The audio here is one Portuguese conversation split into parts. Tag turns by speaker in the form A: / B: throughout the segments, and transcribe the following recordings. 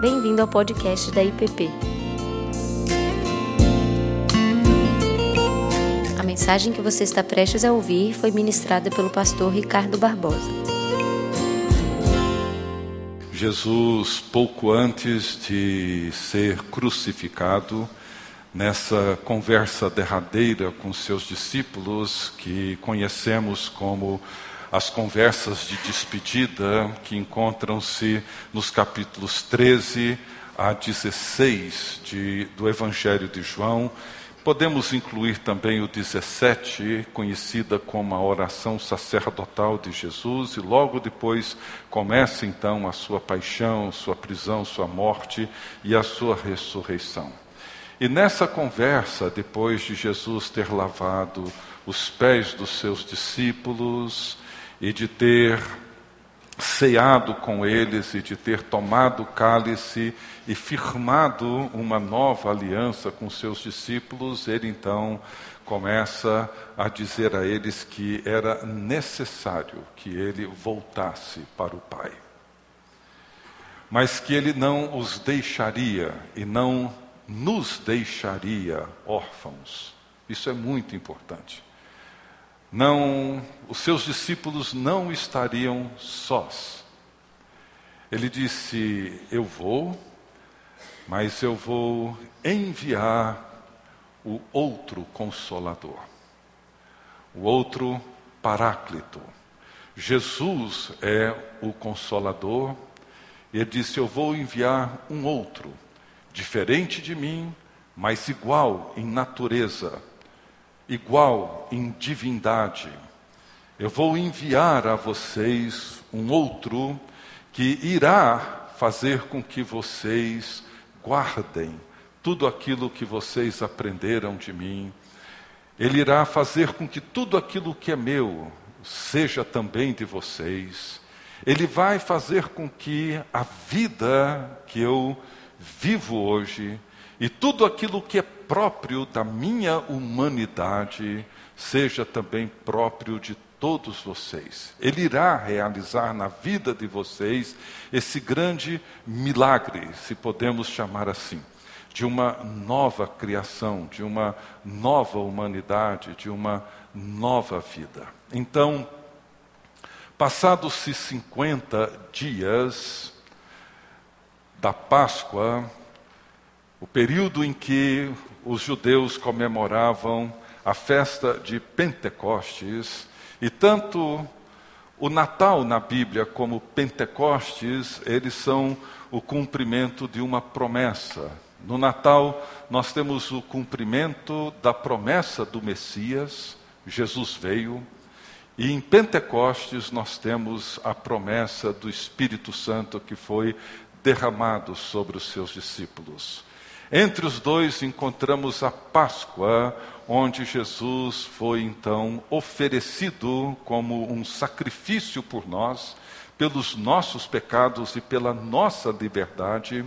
A: Bem-vindo ao podcast da IPP. A mensagem que você está prestes a ouvir foi ministrada pelo pastor Ricardo Barbosa.
B: Jesus, pouco antes de ser crucificado, nessa conversa derradeira com seus discípulos, que conhecemos como as conversas de despedida, que encontram-se nos capítulos 13 a 16 de, do Evangelho de João. Podemos incluir também o 17, conhecida como a oração sacerdotal de Jesus, e logo depois começa então a sua paixão, sua prisão, sua morte e a sua ressurreição. E nessa conversa, depois de Jesus ter lavado os pés dos seus discípulos, e de ter ceado com eles e de ter tomado o cálice e firmado uma nova aliança com seus discípulos, ele então começa a dizer a eles que era necessário que ele voltasse para o Pai. Mas que ele não os deixaria e não nos deixaria órfãos. Isso é muito importante não, os seus discípulos não estariam sós. Ele disse: Eu vou, mas eu vou enviar o outro consolador, o outro paráclito. Jesus é o consolador, ele disse: Eu vou enviar um outro, diferente de mim, mas igual em natureza, igual em divindade. Eu vou enviar a vocês um outro que irá fazer com que vocês guardem tudo aquilo que vocês aprenderam de mim. Ele irá fazer com que tudo aquilo que é meu seja também de vocês. Ele vai fazer com que a vida que eu vivo hoje e tudo aquilo que é próprio da minha humanidade seja também próprio de todos vocês. Ele irá realizar na vida de vocês esse grande milagre, se podemos chamar assim, de uma nova criação, de uma nova humanidade, de uma nova vida. Então, passados-se 50 dias da Páscoa, o período em que os judeus comemoravam a festa de Pentecostes, e tanto o Natal na Bíblia como Pentecostes, eles são o cumprimento de uma promessa. No Natal, nós temos o cumprimento da promessa do Messias, Jesus veio, e em Pentecostes nós temos a promessa do Espírito Santo que foi derramado sobre os seus discípulos. Entre os dois encontramos a Páscoa, onde Jesus foi então oferecido como um sacrifício por nós, pelos nossos pecados e pela nossa liberdade.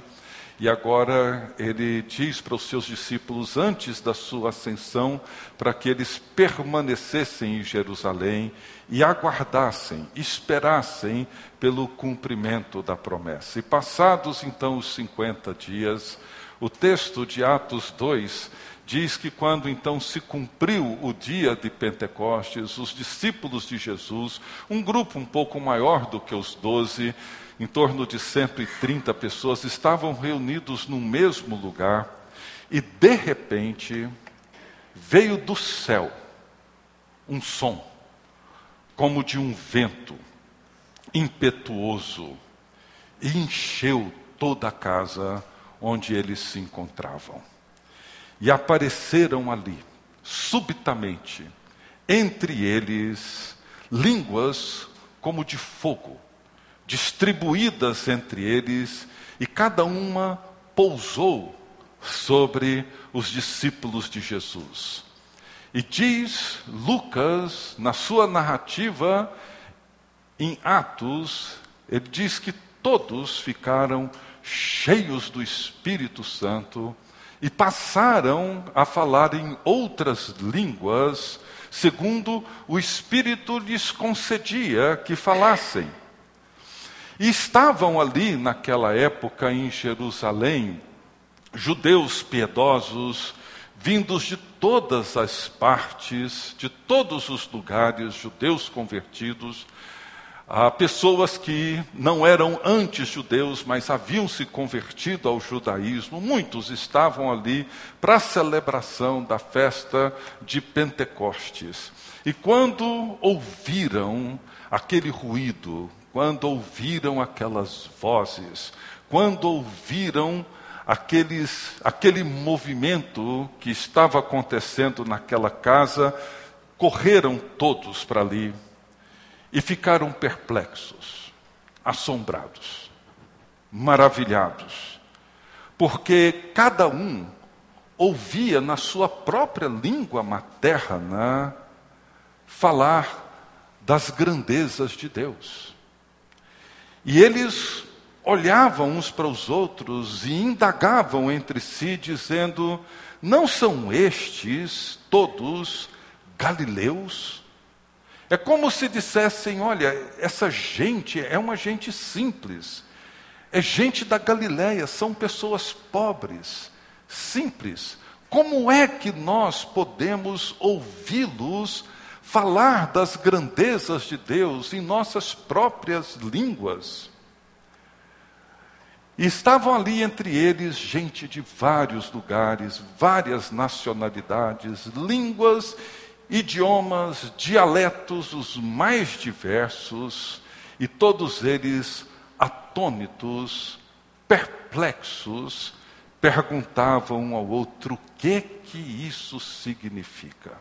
B: E agora ele diz para os seus discípulos, antes da sua ascensão, para que eles permanecessem em Jerusalém e aguardassem, esperassem pelo cumprimento da promessa. E passados então os 50 dias, o texto de Atos 2 diz que quando então se cumpriu o dia de Pentecostes, os discípulos de Jesus, um grupo um pouco maior do que os doze, em torno de 130 pessoas, estavam reunidos no mesmo lugar e de repente veio do céu um som, como de um vento impetuoso, e encheu toda a casa onde eles se encontravam. E apareceram ali, subitamente, entre eles, línguas como de fogo, distribuídas entre eles, e cada uma pousou sobre os discípulos de Jesus. E diz Lucas, na sua narrativa, em Atos, ele diz que todos ficaram cheios do Espírito Santo e passaram a falar em outras línguas, segundo o Espírito lhes concedia que falassem. E estavam ali naquela época em Jerusalém judeus piedosos, vindos de todas as partes, de todos os lugares, judeus convertidos, a pessoas que não eram antes judeus, mas haviam se convertido ao judaísmo, muitos estavam ali para a celebração da festa de Pentecostes. E quando ouviram aquele ruído, quando ouviram aquelas vozes, quando ouviram aqueles, aquele movimento que estava acontecendo naquela casa, correram todos para ali e ficaram perplexos, assombrados, maravilhados, porque cada um ouvia na sua própria língua materna falar das grandezas de Deus. E eles olhavam uns para os outros e indagavam entre si, dizendo: Não são estes todos galileus? É como se dissessem: Olha, essa gente é uma gente simples, é gente da Galileia, são pessoas pobres, simples. Como é que nós podemos ouvi-los falar das grandezas de Deus em nossas próprias línguas? E estavam ali entre eles gente de vários lugares, várias nacionalidades, línguas, idiomas, dialetos os mais diversos, e todos eles atônitos, perplexos, perguntavam um ao outro o que que isso significa.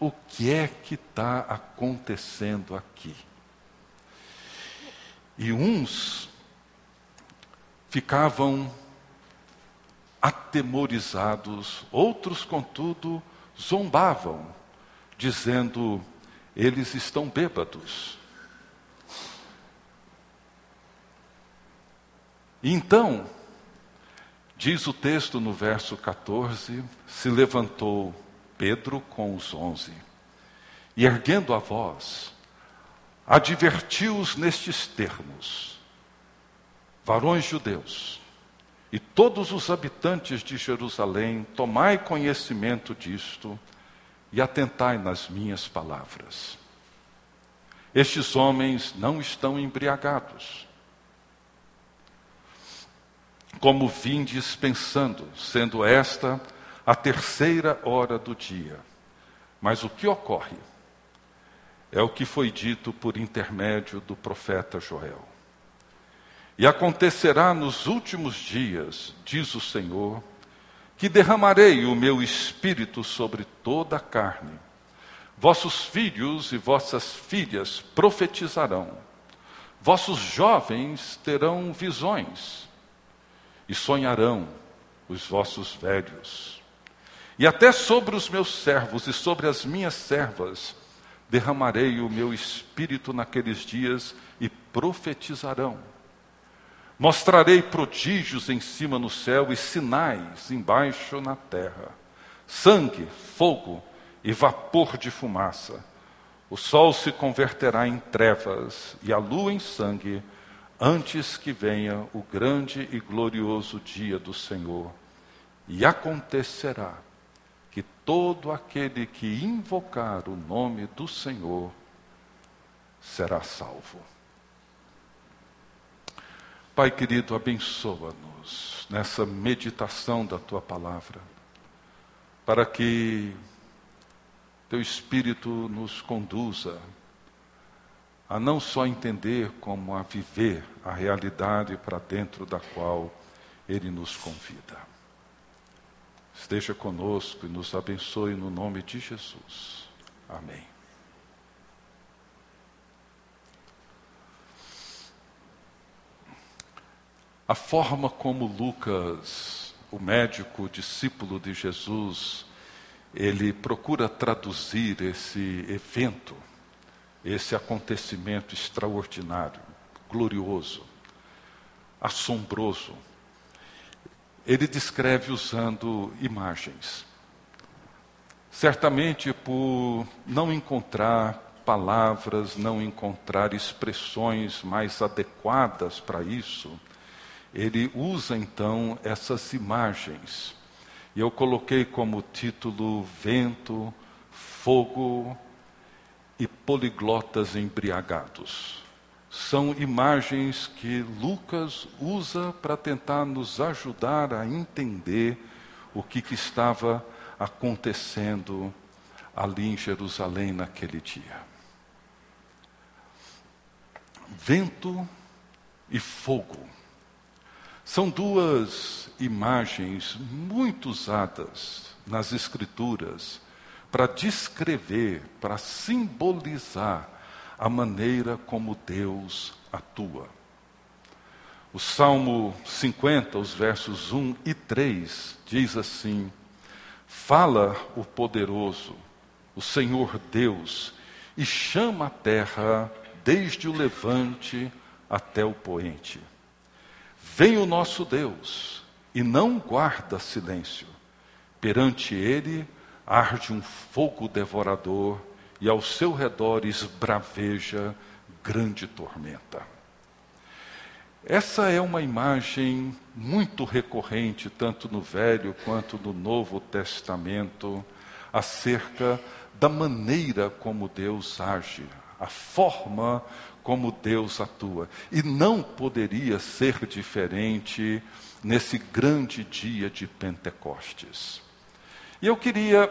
B: O que é que está acontecendo aqui? E uns ficavam atemorizados, outros, contudo, zombavam, dizendo: eles estão bêbados. então, diz o texto no verso 14: se levantou Pedro com os onze, e erguendo a voz, advertiu-os nestes termos: varões judeus, e todos os habitantes de Jerusalém, tomai conhecimento disto e atentai nas minhas palavras. Estes homens não estão embriagados, como vindes pensando, sendo esta a terceira hora do dia. Mas o que ocorre é o que foi dito por intermédio do profeta Joel. E acontecerá nos últimos dias, diz o Senhor, que derramarei o meu espírito sobre toda a carne. Vossos filhos e vossas filhas profetizarão, vossos jovens terão visões e sonharão os vossos velhos. E até sobre os meus servos e sobre as minhas servas derramarei o meu espírito naqueles dias e profetizarão. Mostrarei prodígios em cima no céu e sinais embaixo na terra: sangue, fogo e vapor de fumaça. O sol se converterá em trevas e a lua em sangue, antes que venha o grande e glorioso dia do Senhor. E acontecerá que todo aquele que invocar o nome do Senhor será salvo. Pai querido, abençoa-nos nessa meditação da tua palavra, para que teu Espírito nos conduza a não só entender, como a viver a realidade para dentro da qual Ele nos convida. Esteja conosco e nos abençoe no nome de Jesus. Amém. A forma como Lucas, o médico discípulo de Jesus, ele procura traduzir esse evento, esse acontecimento extraordinário, glorioso, assombroso. Ele descreve usando imagens. Certamente por não encontrar palavras, não encontrar expressões mais adequadas para isso, ele usa então essas imagens. E eu coloquei como título Vento, Fogo e Poliglotas Embriagados. São imagens que Lucas usa para tentar nos ajudar a entender o que, que estava acontecendo ali em Jerusalém naquele dia. Vento e fogo são duas imagens muito usadas nas Escrituras para descrever, para simbolizar a maneira como Deus atua. O Salmo 50, os versos 1 e 3, diz assim: Fala o poderoso, o Senhor Deus, e chama a terra desde o levante até o poente. Vem o nosso Deus e não guarda silêncio. Perante ele arde um fogo devorador e ao seu redor esbraveja grande tormenta. Essa é uma imagem muito recorrente, tanto no Velho quanto no Novo Testamento, acerca da maneira como Deus age, a forma como Deus atua. E não poderia ser diferente nesse grande dia de Pentecostes. E eu queria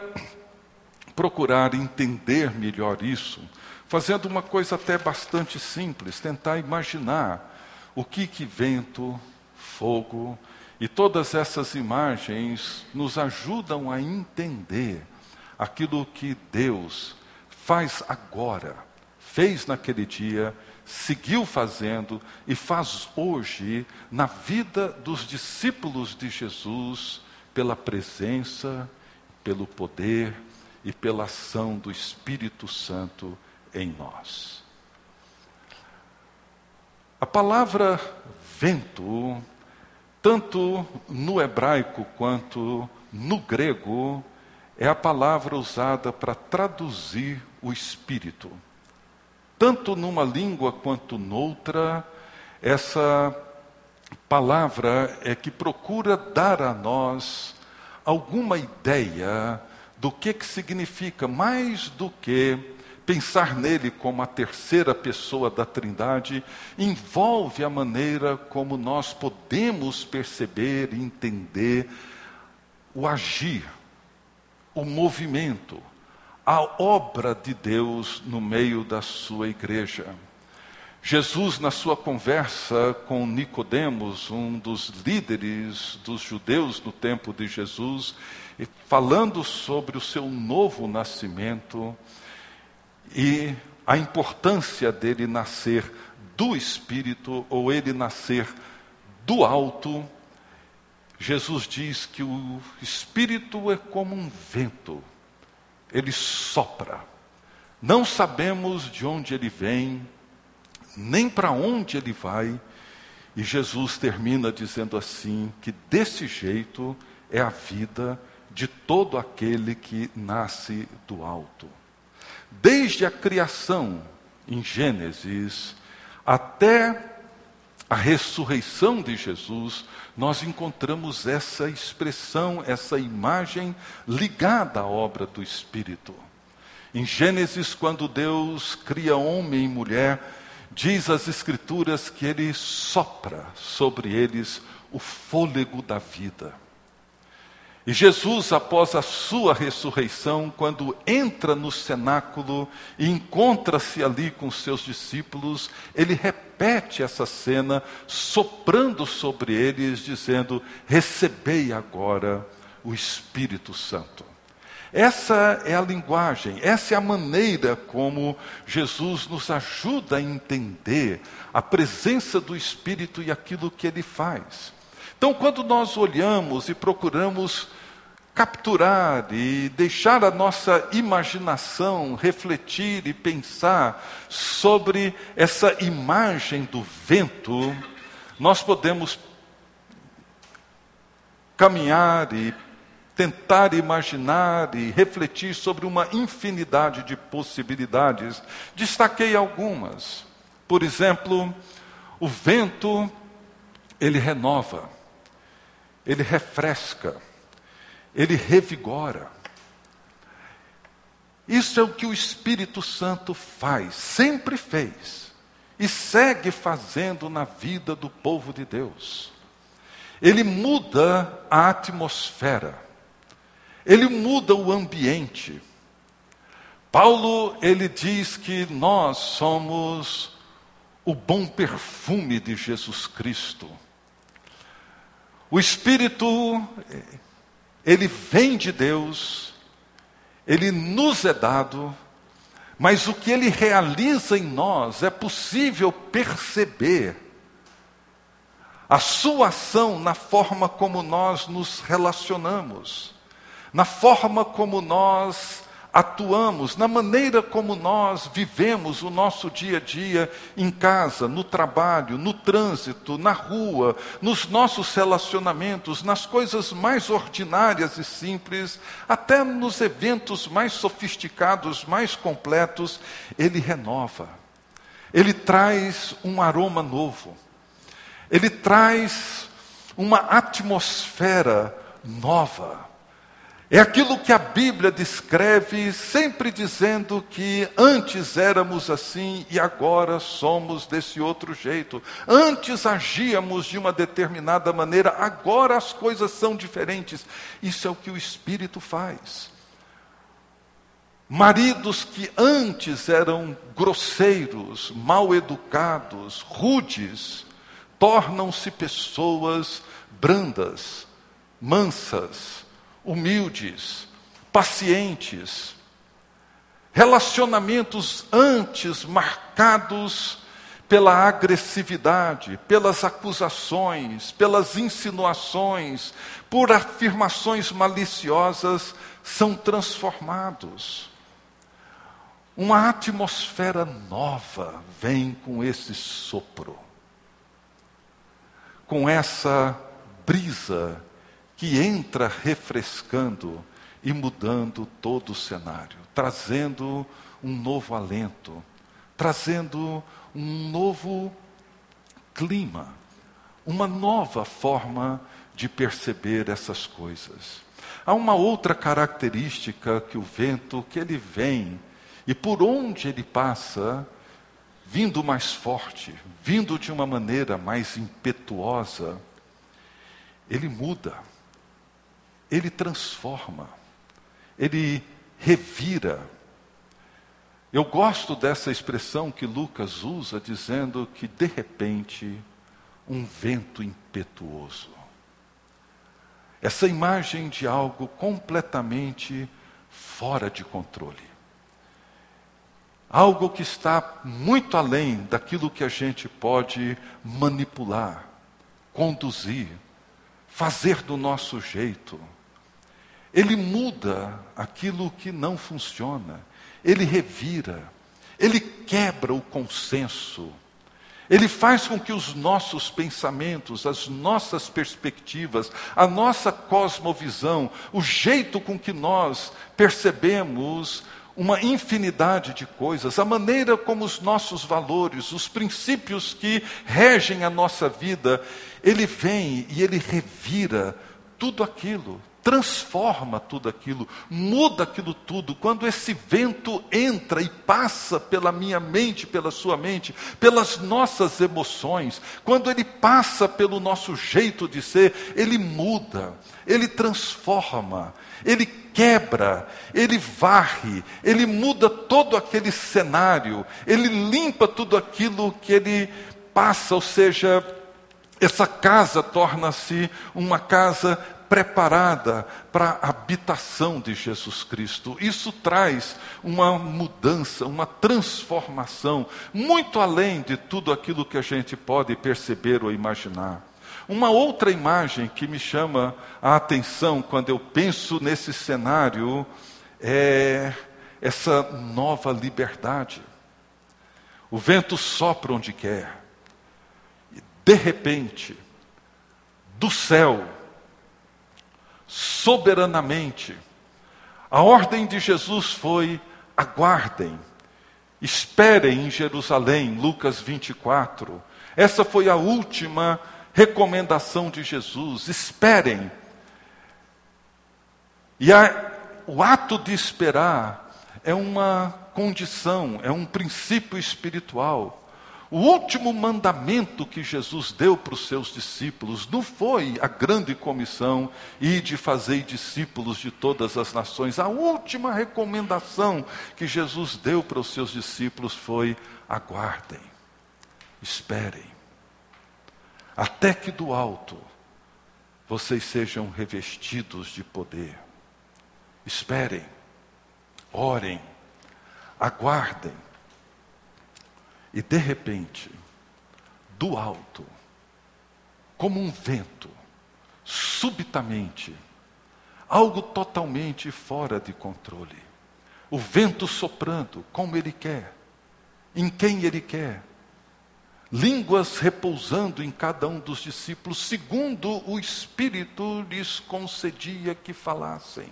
B: procurar entender melhor isso, fazendo uma coisa até bastante simples, tentar imaginar o que que vento, fogo e todas essas imagens nos ajudam a entender aquilo que Deus faz agora, fez naquele dia, seguiu fazendo e faz hoje na vida dos discípulos de Jesus, pela presença, pelo poder e pela ação do Espírito Santo em nós. A palavra vento, tanto no hebraico quanto no grego, é a palavra usada para traduzir o espírito. Tanto numa língua quanto noutra, essa palavra é que procura dar a nós alguma ideia do que, que significa, mais do que Pensar nele como a terceira pessoa da Trindade envolve a maneira como nós podemos perceber e entender o agir, o movimento, a obra de Deus no meio da sua igreja. Jesus, na sua conversa com Nicodemos, um dos líderes dos judeus no tempo de Jesus, falando sobre o seu novo nascimento, e a importância dele nascer do Espírito ou ele nascer do alto, Jesus diz que o Espírito é como um vento, ele sopra. Não sabemos de onde ele vem, nem para onde ele vai, e Jesus termina dizendo assim: que desse jeito é a vida de todo aquele que nasce do alto. Desde a criação, em Gênesis, até a ressurreição de Jesus, nós encontramos essa expressão, essa imagem ligada à obra do Espírito. Em Gênesis, quando Deus cria homem e mulher, diz as Escrituras que ele sopra sobre eles o fôlego da vida. E Jesus, após a sua ressurreição, quando entra no cenáculo e encontra-se ali com seus discípulos, ele repete essa cena, soprando sobre eles, dizendo: Recebei agora o Espírito Santo. Essa é a linguagem, essa é a maneira como Jesus nos ajuda a entender a presença do Espírito e aquilo que ele faz. Então, quando nós olhamos e procuramos capturar e deixar a nossa imaginação refletir e pensar sobre essa imagem do vento, nós podemos caminhar e tentar imaginar e refletir sobre uma infinidade de possibilidades. Destaquei algumas. Por exemplo, o vento, ele renova, ele refresca, ele revigora. Isso é o que o Espírito Santo faz, sempre fez e segue fazendo na vida do povo de Deus. Ele muda a atmosfera, ele muda o ambiente. Paulo, ele diz que nós somos o bom perfume de Jesus Cristo. O Espírito, ele vem de Deus, ele nos é dado, mas o que ele realiza em nós é possível perceber a sua ação na forma como nós nos relacionamos, na forma como nós atuamos, na maneira como nós vivemos o nosso dia a dia em casa, no trabalho, no trânsito, na rua, nos nossos relacionamentos, nas coisas mais ordinárias e simples, até nos eventos mais sofisticados, mais completos, ele renova. Ele traz um aroma novo. Ele traz uma atmosfera nova. É aquilo que a Bíblia descreve, sempre dizendo que antes éramos assim e agora somos desse outro jeito. Antes agíamos de uma determinada maneira, agora as coisas são diferentes. Isso é o que o Espírito faz. Maridos que antes eram grosseiros, mal educados, rudes, tornam-se pessoas brandas, mansas, humildes, pacientes, relacionamentos antes marcados pela agressividade, pelas acusações, pelas insinuações, por afirmações maliciosas, são transformados. Uma atmosfera nova vem com esse sopro, com essa brisa que entra refrescando e mudando todo o cenário, trazendo um novo alento, trazendo um novo clima, uma nova forma de perceber essas coisas. Há uma outra característica que o vento, que ele vem e por onde ele passa, vindo mais forte, vindo de uma maneira mais impetuosa, ele muda ele transforma, ele revira. Eu gosto dessa expressão que Lucas usa, dizendo que de repente um vento impetuoso. Essa imagem de algo completamente fora de controle. Algo que está muito além daquilo que a gente pode manipular, conduzir, fazer do nosso jeito. Ele muda aquilo que não funciona, ele revira, ele quebra o consenso, ele faz com que os nossos pensamentos, as nossas perspectivas, a nossa cosmovisão, o jeito com que nós percebemos uma infinidade de coisas, a maneira como os nossos valores, os princípios que regem a nossa vida, ele vem e ele revira tudo aquilo, transforma tudo aquilo, muda aquilo tudo. Quando esse vento entra e passa pela minha mente, pela sua mente, pelas nossas emoções, quando ele passa pelo nosso jeito de ser, ele muda, ele transforma, ele quebra, ele varre, ele muda todo aquele cenário, ele limpa tudo aquilo que ele passa, ou seja, essa casa torna-se uma casa preparada para a habitação de Jesus Cristo. Isso traz uma mudança, uma transformação, muito além de tudo aquilo que a gente pode perceber ou imaginar. Uma outra imagem que me chama a atenção quando eu penso nesse cenário é essa nova liberdade. O vento sopra onde quer, e de repente, do céu, soberanamente. A ordem de Jesus foi: aguardem, esperem em Jerusalém, Lucas 24. Essa foi a última recomendação de Jesus: esperem. E a, o ato de esperar é uma condição, é um princípio espiritual. O último mandamento que Jesus deu para os seus discípulos não foi a grande comissão e de fazer discípulos de todas as nações. A última recomendação que Jesus deu para os seus discípulos foi: aguardem, esperem, até que do alto vocês sejam revestidos de poder. Esperem, orem, aguardem e de repente, do alto, como um vento, subitamente, algo totalmente fora de controle. O vento soprando como ele quer, em quem ele quer. Línguas repousando em cada um dos discípulos, segundo o Espírito lhes concedia que falassem.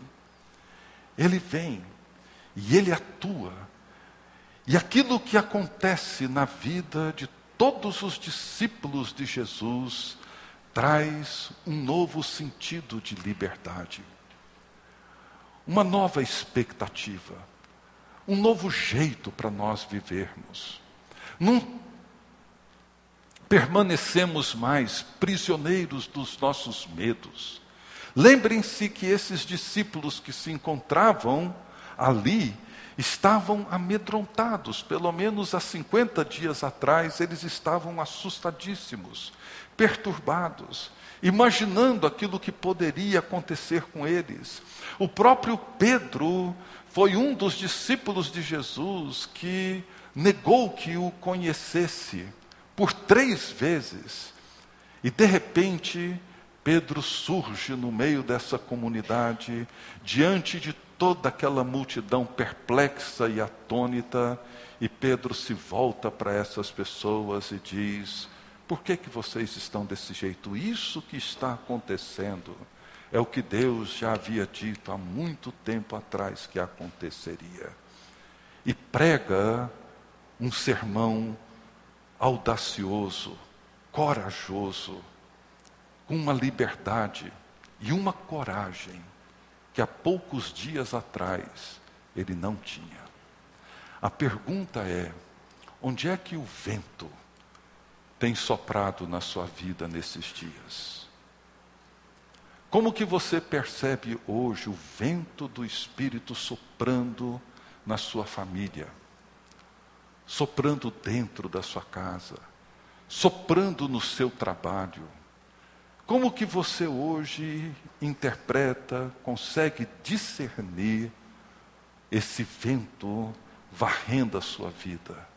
B: Ele vem e ele atua e aquilo que acontece na vida de todos os discípulos de Jesus traz um novo sentido de liberdade, uma nova expectativa, um novo jeito para nós vivermos. Não permanecemos mais prisioneiros dos nossos medos. Lembrem-se que esses discípulos que se encontravam ali estavam amedrontados, pelo menos há 50 dias atrás, eles estavam assustadíssimos, perturbados, imaginando aquilo que poderia acontecer com eles. O próprio Pedro foi um dos discípulos de Jesus que negou que o conhecesse por três vezes. E de repente, Pedro surge no meio dessa comunidade, diante de toda aquela multidão perplexa e atônita, e Pedro se volta para essas pessoas e diz: Por que, que vocês estão desse jeito? Isso que está acontecendo é o que Deus já havia dito há muito tempo atrás que aconteceria. E prega um sermão audacioso, corajoso, com uma liberdade e uma coragem que há poucos dias atrás ele não tinha. A pergunta é: onde é que o vento tem soprado na sua vida nesses dias? Como que você percebe hoje o vento do Espírito soprando na sua família, soprando dentro da sua casa, soprando no seu trabalho? Como que você hoje interpreta, consegue discernir esse vento varrendo a sua vida,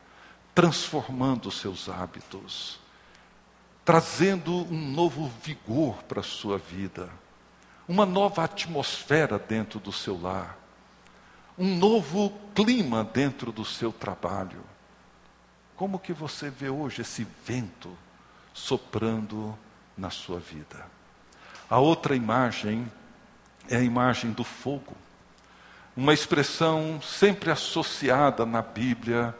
B: transformando os seus hábitos, trazendo um novo vigor para a sua vida, uma nova atmosfera dentro do seu lar, um novo clima dentro do seu trabalho. Como que você vê hoje esse vento soprando na sua vida. A outra imagem é a imagem do fogo, uma expressão sempre associada na Bíblia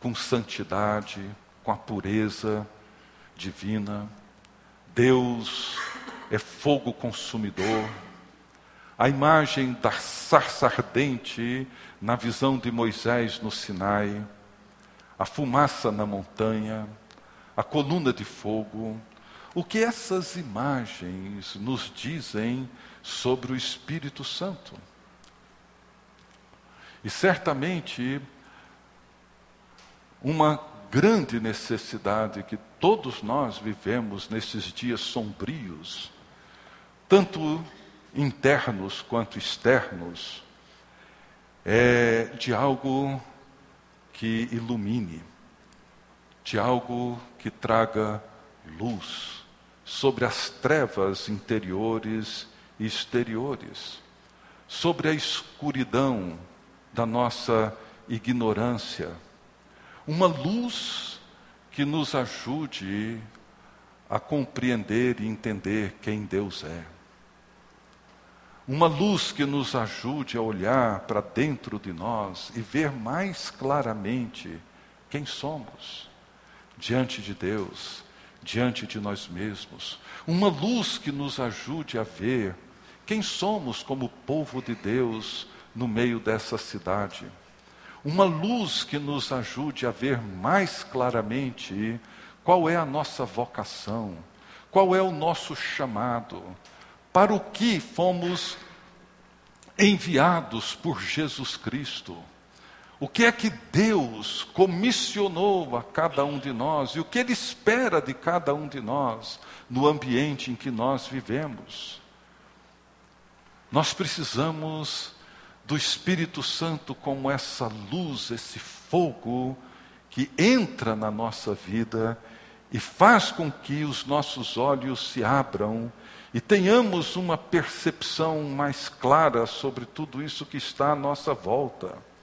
B: com santidade, com a pureza divina. Deus é fogo consumidor. A imagem da sarça ardente na visão de Moisés no Sinai, a fumaça na montanha, a coluna de fogo, o que essas imagens nos dizem sobre o Espírito Santo? E certamente, uma grande necessidade que todos nós vivemos nesses dias sombrios, tanto internos quanto externos, é de algo que ilumine, de algo que traga luz sobre as trevas interiores e exteriores, sobre a escuridão da nossa ignorância, uma luz que nos ajude a compreender e entender quem Deus é. uma luz que nos ajude a olhar para dentro de nós e ver mais claramente quem somos diante de Deus, diante de nós mesmos. Uma luz que nos ajude a ver quem somos como povo de Deus no meio dessa cidade. Uma luz que nos ajude a ver mais claramente qual é a nossa vocação, qual é o nosso chamado para o que fomos enviados por Jesus Cristo. O que é que Deus comissionou a cada um de nós e o que Ele espera de cada um de nós no ambiente em que nós vivemos? Nós precisamos do Espírito Santo como essa luz, esse fogo que entra na nossa vida e faz com que os nossos olhos se abram e tenhamos uma percepção mais clara sobre tudo isso que está à nossa volta.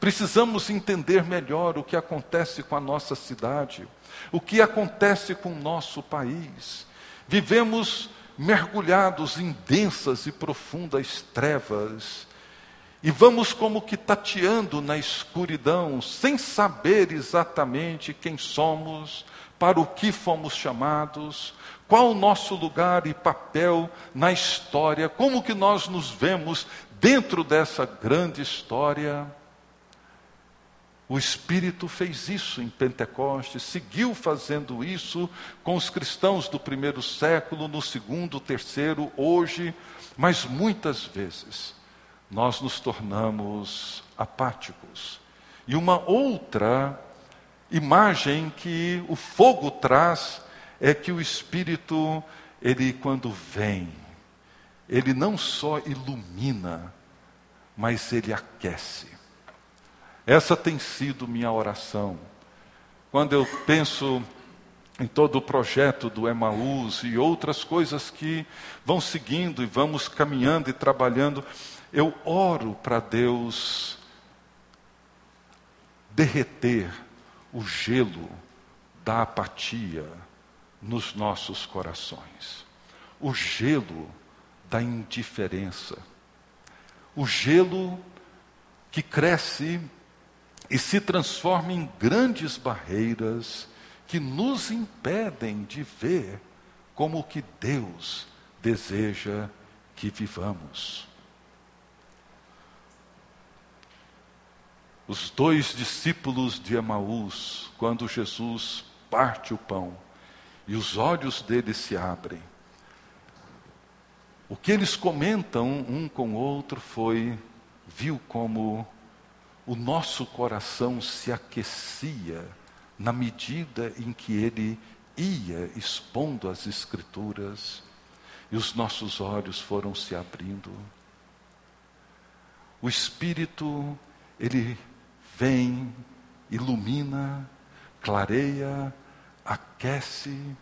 B: Precisamos entender melhor o que acontece com a nossa cidade, o que acontece com o nosso país. Vivemos mergulhados em densas e profundas trevas, e vamos como que tateando na escuridão, sem saber exatamente quem somos, para o que fomos chamados, qual o nosso lugar e papel na história, como que nós nos vemos dentro dessa grande história. O Espírito fez isso em Pentecostes, seguiu fazendo isso com os cristãos do primeiro século, no segundo, terceiro, hoje, mas muitas vezes nós nos tornamos apáticos. E uma outra imagem que o fogo traz é que o Espírito, ele quando vem, ele não só ilumina, mas ele aquece. Essa tem sido minha oração. Quando eu penso em todo o projeto do Emaús e outras coisas que vão seguindo e vamos caminhando e trabalhando, eu oro para Deus derreter o gelo da apatia, nos nossos corações. O gelo da indiferença. O gelo que cresce e se transforma em grandes barreiras que nos impedem de ver como o que Deus deseja que vivamos. Os dois discípulos de Emaús, quando Jesus parte o pão, e os olhos deles se abrem. O que eles comentam um com o outro foi: viu como o nosso coração se aquecia na medida em que ele ia expondo as Escrituras e os nossos olhos foram se abrindo. O Espírito, ele vem, ilumina, clareia, aquece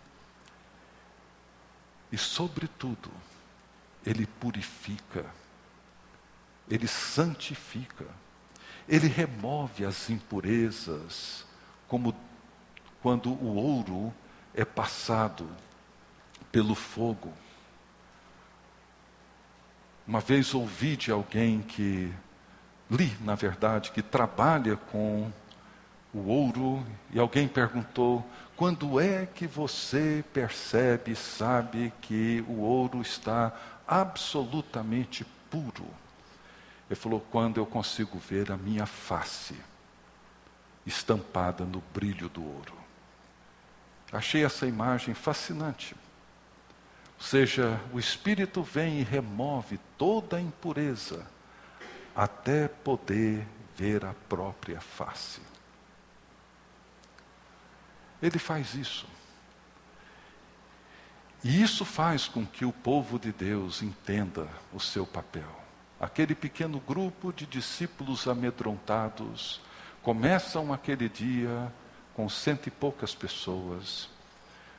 B: e, sobretudo, ele purifica, ele santifica, ele remove as impurezas, como quando o ouro é passado pelo fogo. Uma vez ouvi de alguém que, li na verdade, que trabalha com o ouro, e alguém perguntou: quando é que você percebe, sabe que o ouro está absolutamente puro? Ele falou: quando eu consigo ver a minha face estampada no brilho do ouro. Achei essa imagem fascinante. Ou seja, o Espírito vem e remove toda a impureza até poder ver a própria face. Ele faz isso. E isso faz com que o povo de Deus entenda o seu papel. Aquele pequeno grupo de discípulos amedrontados começam aquele dia com cento e poucas pessoas.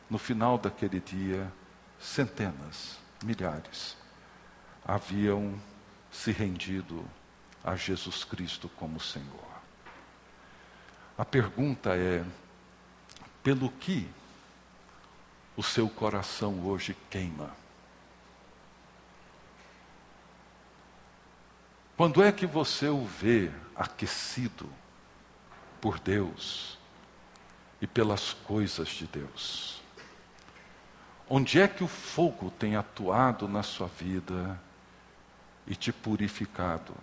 B: No final daquele dia, centenas, milhares haviam se rendido a Jesus Cristo como Senhor. A pergunta é: pelo que o seu coração hoje queima. Quando é que você o vê aquecido por Deus e pelas coisas de Deus? Onde é que o fogo tem atuado na sua vida e te purificado,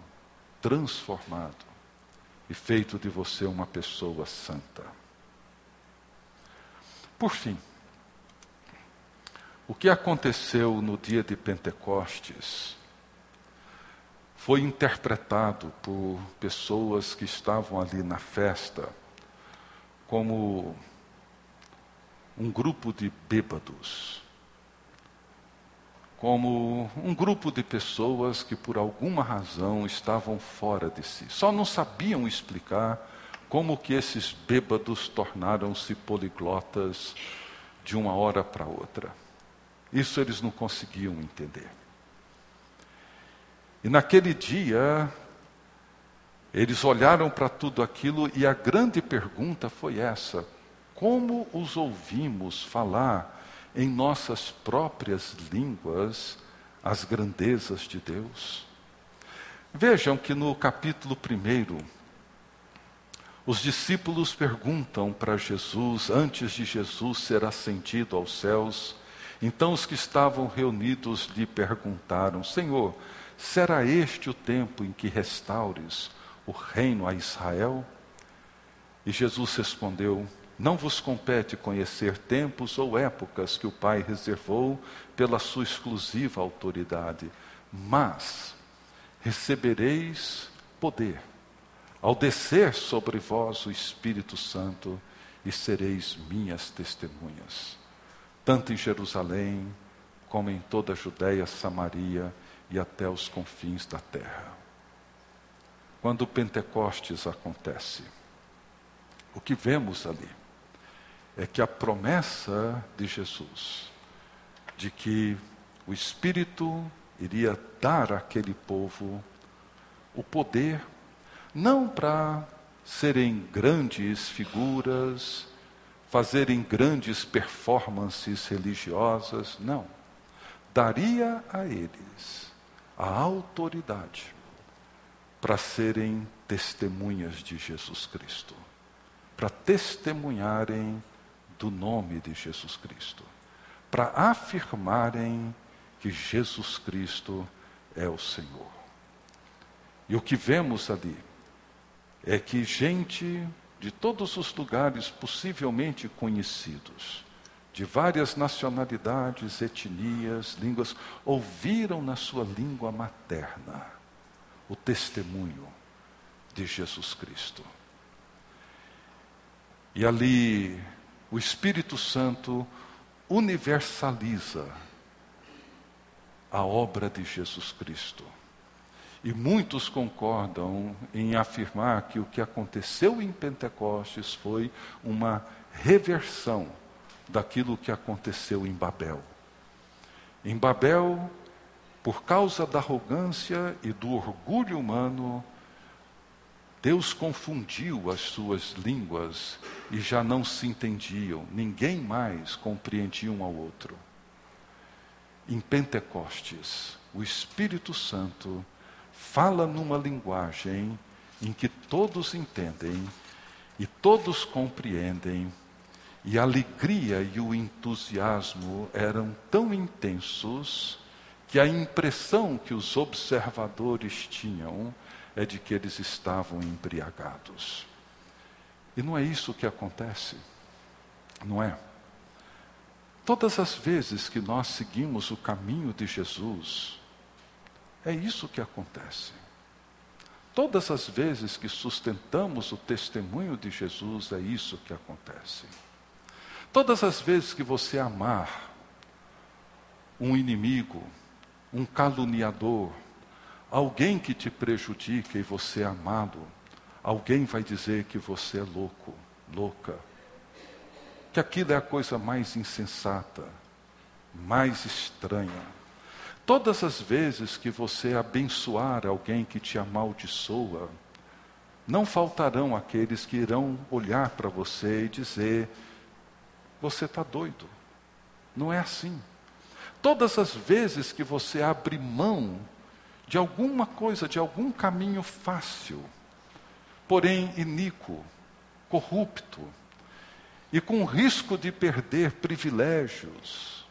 B: transformado e feito de você uma pessoa santa? Por fim, o que aconteceu no dia de Pentecostes foi interpretado por pessoas que estavam ali na festa como um grupo de bêbados, como um grupo de pessoas que por alguma razão estavam fora de si. Só não sabiam explicar como que esses bêbados tornaram-se poliglotas de uma hora para outra. Isso eles não conseguiam entender. E naquele dia, eles olharam para tudo aquilo e a grande pergunta foi essa: como os ouvimos falar em nossas próprias línguas as grandezas de Deus? Vejam que no capítulo 1, os discípulos perguntam para Jesus, antes de Jesus ser ascendido aos céus, então os que estavam reunidos lhe perguntaram: Senhor, será este o tempo em que restaures o reino a Israel? E Jesus respondeu: Não vos compete conhecer tempos ou épocas que o Pai reservou pela sua exclusiva autoridade, mas recebereis poder ao descer sobre vós o Espírito Santo, e sereis minhas testemunhas, tanto em Jerusalém, como em toda a Judéia, Samaria e até os confins da terra. Quando o Pentecostes acontece, o que vemos ali é que a promessa de Jesus, de que o Espírito iria dar àquele povo o poder não para serem grandes figuras, fazerem grandes performances religiosas, não. Daria a eles a autoridade para serem testemunhas de Jesus Cristo, para testemunharem do nome de Jesus Cristo, para afirmarem que Jesus Cristo é o Senhor. E o que vemos ali é que gente de todos os lugares possivelmente conhecidos, de várias nacionalidades, etnias, línguas, ouviram na sua língua materna o testemunho de Jesus Cristo. E ali o Espírito Santo universaliza a obra de Jesus Cristo. E muitos concordam em afirmar que o que aconteceu em Pentecostes foi uma reversão daquilo que aconteceu em Babel. Em Babel, por causa da arrogância e do orgulho humano, Deus confundiu as suas línguas e já não se entendiam, ninguém mais compreendia um ao outro. Em Pentecostes, o Espírito Santo fala numa linguagem em que todos entendem e todos compreendem, e a alegria e o entusiasmo eram tão intensos que a impressão que os observadores tinham é de que eles estavam embriagados. E não é isso que acontece, não é? Todas as vezes que nós seguimos o caminho de Jesus, é isso que acontece. Todas as vezes que sustentamos o testemunho de Jesus, é isso que acontece. Todas as vezes que você amar um inimigo, um caluniador, alguém que te prejudica e você é amado, alguém vai dizer que você é louco, louca, que aquilo é a coisa mais insensata, mais estranha. Todas as vezes que você abençoar alguém que te amaldiçoa, não faltarão aqueles que irão olhar para você e dizer: você está doido. Não é assim. Todas as vezes que você abre mão de alguma coisa, de algum caminho fácil, porém iníquo, corrupto, e com risco de perder privilégios,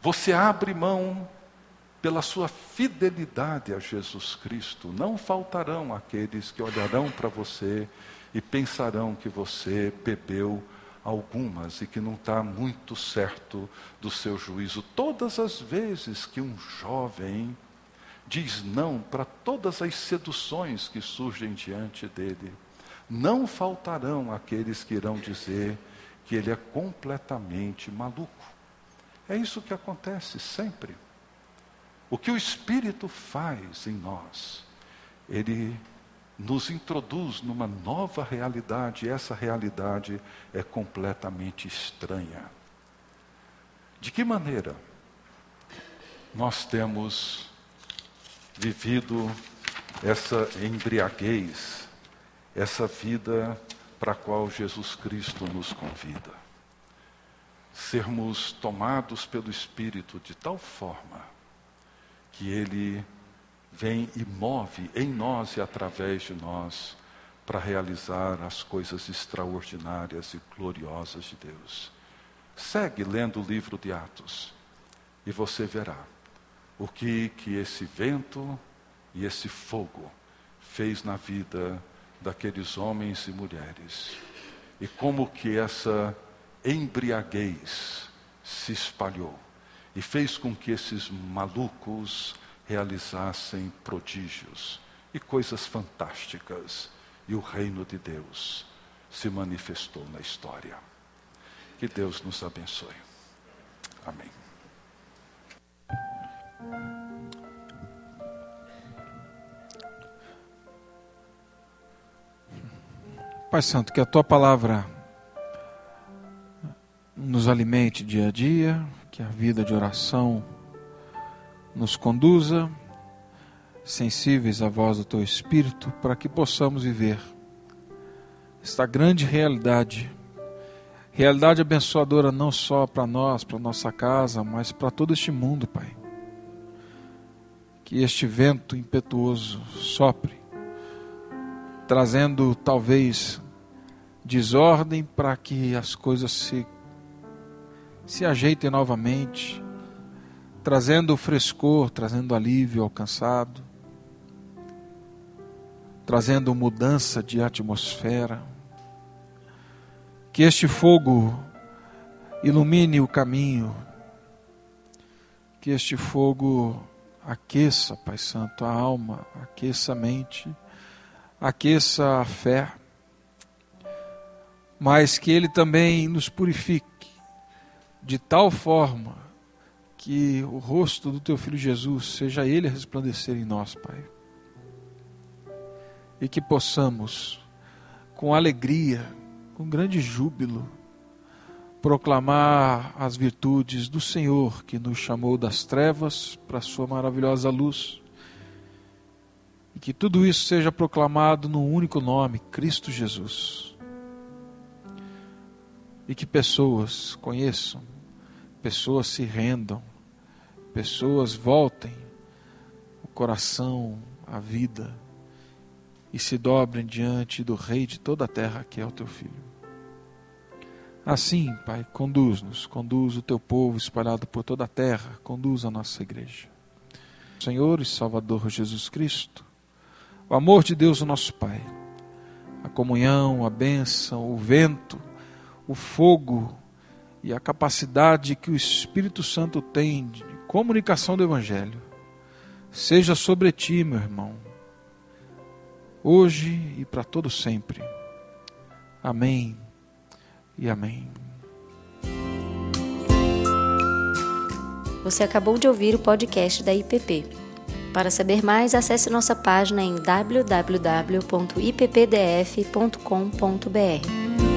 B: você abre mão pela sua fidelidade a Jesus Cristo. Não faltarão aqueles que olharão para você e pensarão que você bebeu algumas e que não está muito certo do seu juízo. Todas as vezes que um jovem diz não para todas as seduções que surgem diante dele, não faltarão aqueles que irão dizer que ele é completamente maluco. É isso que acontece sempre. O que o Espírito faz em nós, ele nos introduz numa nova realidade, e essa realidade é completamente estranha. De que maneira nós temos vivido essa embriaguez, essa vida para a qual Jesus Cristo nos convida? Sermos tomados pelo Espírito de tal forma que Ele vem e move em nós e através de nós para realizar as coisas extraordinárias e gloriosas de Deus. Segue lendo o livro de Atos e você verá o que que esse vento e esse fogo fez na vida daqueles homens e mulheres e como que essa embriaguez se espalhou e fez com que esses malucos realizassem prodígios e coisas fantásticas, e o reino de Deus se manifestou na história. Que Deus nos abençoe. Amém.
C: Pai Santo, que a tua palavra nos alimente dia a dia, que a vida de oração nos conduza, sensíveis à voz do Teu Espírito, para que possamos viver esta grande realidade, realidade abençoadora não só para nós, para nossa casa, mas para todo este mundo, Pai. Que este vento impetuoso sopre, trazendo talvez desordem para que as coisas se, se ajeitem novamente trazendo frescor, trazendo alívio ao cansado, trazendo mudança de atmosfera. Que este fogo ilumine o caminho, que este fogo aqueça, Pai Santo, a alma, aqueça a mente, aqueça a fé, mas que Ele também nos purifique de tal forma que o rosto do teu filho Jesus seja ele a resplandecer em nós, Pai. E que possamos, com alegria, com grande júbilo, proclamar as virtudes do Senhor que nos chamou das trevas para a sua maravilhosa luz. E que tudo isso seja proclamado num único nome, Cristo Jesus. E que pessoas conheçam, pessoas se rendam, pessoas voltem o coração, a vida e se dobrem diante do Rei de toda a terra, que é o teu Filho. Assim, Pai, conduz-nos, conduz o teu povo espalhado por toda a terra, conduz a nossa igreja. Senhor e Salvador Jesus Cristo, o amor de Deus, o nosso Pai, a comunhão, a bênção, o vento, o fogo e a capacidade que o Espírito Santo tem comunicação do Evangelho seja sobre ti, meu irmão, hoje e para todo sempre. Amém e amém.
A: Você acabou de ouvir o podcast da IPP. Para saber mais, acesse nossa página em www.ippdf.com.br.